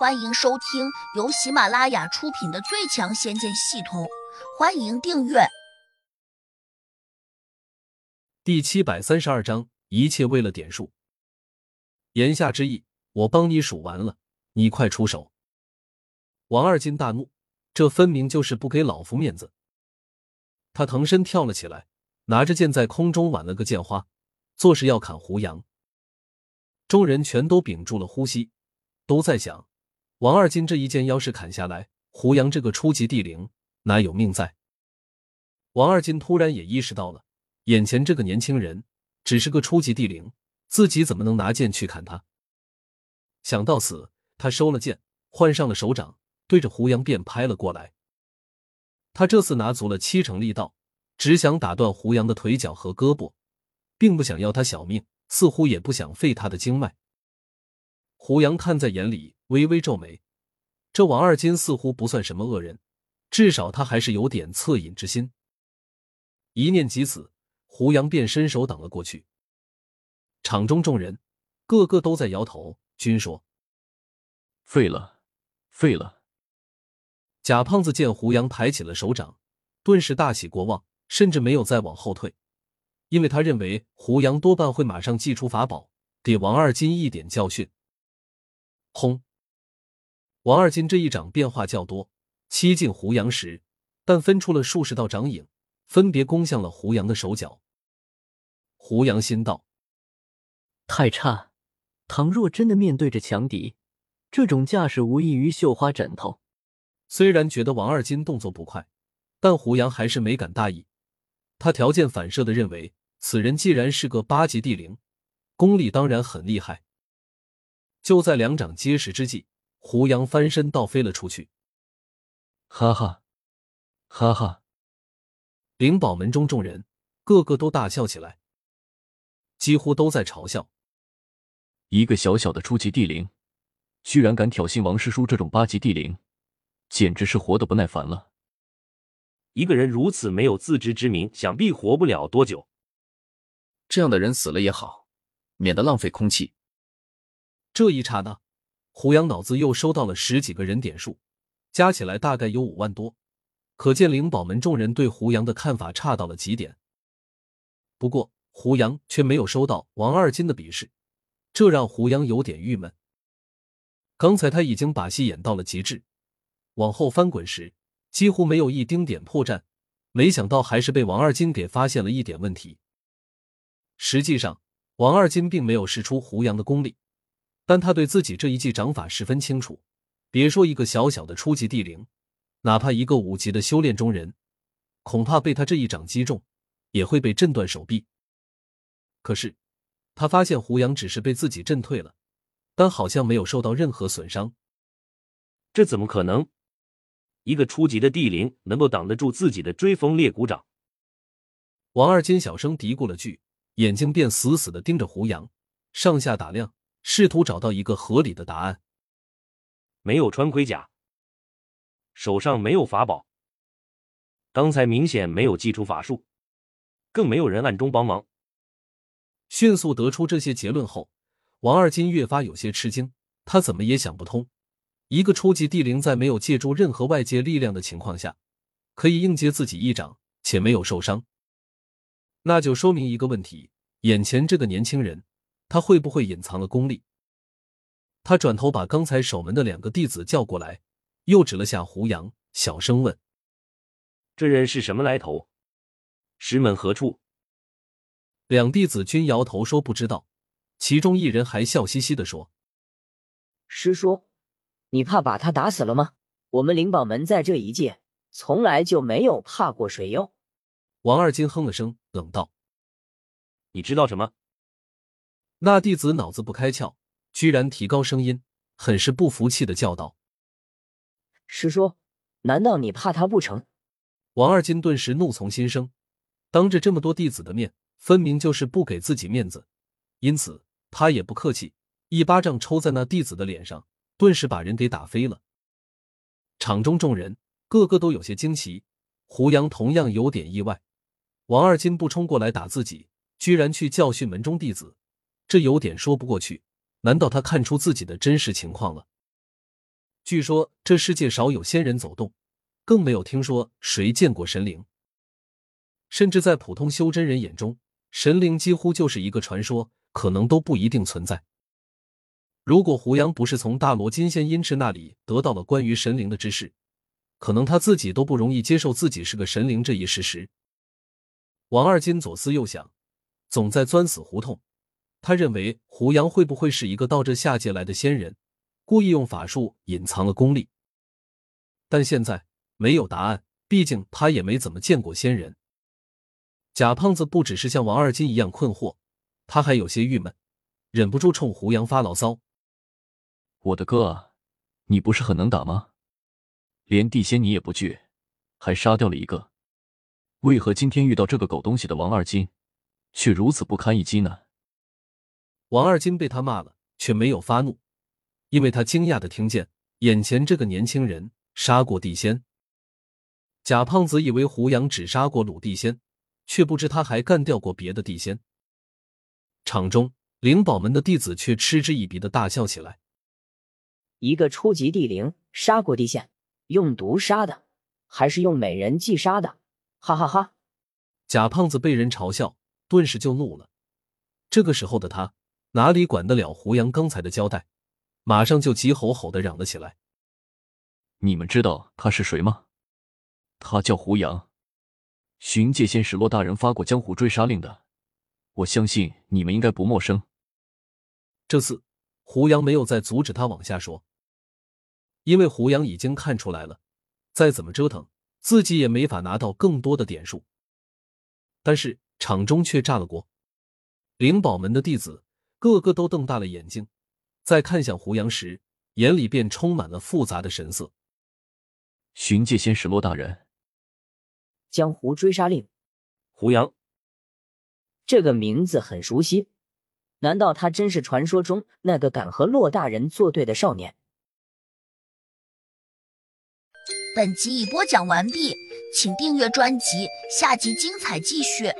欢迎收听由喜马拉雅出品的《最强仙剑系统》，欢迎订阅。第七百三十二章，一切为了点数。言下之意，我帮你数完了，你快出手。王二金大怒，这分明就是不给老夫面子。他腾身跳了起来，拿着剑在空中挽了个剑花，作势要砍胡杨。众人全都屏住了呼吸，都在想。王二金这一剑要是砍下来，胡杨这个初级地灵哪有命在？王二金突然也意识到了，眼前这个年轻人只是个初级地灵，自己怎么能拿剑去砍他？想到此，他收了剑，换上了手掌，对着胡杨便拍了过来。他这次拿足了七成力道，只想打断胡杨的腿脚和胳膊，并不想要他小命，似乎也不想废他的经脉。胡杨看在眼里。微微皱眉，这王二金似乎不算什么恶人，至少他还是有点恻隐之心。一念及此，胡杨便伸手挡了过去。场中众人个个都在摇头，均说：“废了，废了。”贾胖子见胡杨抬起了手掌，顿时大喜过望，甚至没有再往后退，因为他认为胡杨多半会马上祭出法宝，给王二金一点教训。轰！王二金这一掌变化较多，七进胡杨时，但分出了数十道掌影，分别攻向了胡杨的手脚。胡杨心道：太差！倘若真的面对着强敌，这种架势无异于绣花枕头。虽然觉得王二金动作不快，但胡杨还是没敢大意。他条件反射的认为，此人既然是个八级地灵，功力当然很厉害。就在两掌结实之际。胡杨翻身倒飞了出去，哈哈，哈哈！灵宝门中众人个个都大笑起来，几乎都在嘲笑：一个小小的初级地灵，居然敢挑衅王师叔这种八级地灵，简直是活得不耐烦了。一个人如此没有自知之明，想必活不了多久。这样的人死了也好，免得浪费空气。这一刹那。胡杨脑子又收到了十几个人点数，加起来大概有五万多，可见灵宝门众人对胡杨的看法差到了极点。不过胡杨却没有收到王二金的鄙视，这让胡杨有点郁闷。刚才他已经把戏演到了极致，往后翻滚时几乎没有一丁点破绽，没想到还是被王二金给发现了一点问题。实际上，王二金并没有试出胡杨的功力。但他对自己这一记掌法十分清楚，别说一个小小的初级地灵，哪怕一个五级的修炼中人，恐怕被他这一掌击中，也会被震断手臂。可是，他发现胡杨只是被自己震退了，但好像没有受到任何损伤。这怎么可能？一个初级的地灵能够挡得住自己的追风裂骨掌？王二金小声嘀咕了句，眼睛便死死的盯着胡杨，上下打量。试图找到一个合理的答案。没有穿盔甲，手上没有法宝，刚才明显没有祭出法术，更没有人暗中帮忙。迅速得出这些结论后，王二金越发有些吃惊。他怎么也想不通，一个初级地灵在没有借助任何外界力量的情况下，可以硬接自己一掌且没有受伤。那就说明一个问题：眼前这个年轻人。他会不会隐藏了功力？他转头把刚才守门的两个弟子叫过来，又指了下胡杨，小声问：“这人是什么来头？师门何处？”两弟子均摇头说不知道，其中一人还笑嘻嘻的说：“师叔，你怕把他打死了吗？我们灵宝门在这一界从来就没有怕过谁哟。”王二金哼了声，冷道：“你知道什么？”那弟子脑子不开窍，居然提高声音，很是不服气的叫道：“师叔，难道你怕他不成？”王二金顿时怒从心生，当着这么多弟子的面，分明就是不给自己面子，因此他也不客气，一巴掌抽在那弟子的脸上，顿时把人给打飞了。场中众人个个都有些惊奇，胡杨同样有点意外，王二金不冲过来打自己，居然去教训门中弟子。这有点说不过去，难道他看出自己的真实情况了？据说这世界少有仙人走动，更没有听说谁见过神灵。甚至在普通修真人眼中，神灵几乎就是一个传说，可能都不一定存在。如果胡杨不是从大罗金仙阴池那里得到了关于神灵的知识，可能他自己都不容易接受自己是个神灵这一事实。王二金左思右想，总在钻死胡同。他认为胡杨会不会是一个到这下界来的仙人，故意用法术隐藏了功力？但现在没有答案，毕竟他也没怎么见过仙人。贾胖子不只是像王二金一样困惑，他还有些郁闷，忍不住冲胡杨发牢骚：“我的哥啊，你不是很能打吗？连地仙你也不惧，还杀掉了一个，为何今天遇到这个狗东西的王二金，却如此不堪一击呢？”王二金被他骂了，却没有发怒，因为他惊讶的听见眼前这个年轻人杀过地仙。贾胖子以为胡杨只杀过鲁地仙，却不知他还干掉过别的地仙。场中灵宝门的弟子却嗤之以鼻的大笑起来：“一个初级地灵杀过地仙，用毒杀的，还是用美人计杀的？哈哈哈！”贾胖子被人嘲笑，顿时就怒了。这个时候的他。哪里管得了胡杨刚才的交代，马上就急吼吼的嚷了起来：“你们知道他是谁吗？他叫胡杨，寻界仙石洛大人发过江湖追杀令的，我相信你们应该不陌生。”这次胡杨没有再阻止他往下说，因为胡杨已经看出来了，再怎么折腾，自己也没法拿到更多的点数。但是场中却炸了锅，灵宝门的弟子。个个都瞪大了眼睛，在看向胡杨时，眼里便充满了复杂的神色。寻界仙使洛大人，江湖追杀令，胡杨，这个名字很熟悉，难道他真是传说中那个敢和洛大人作对的少年？本集已播讲完毕，请订阅专辑，下集精彩继续。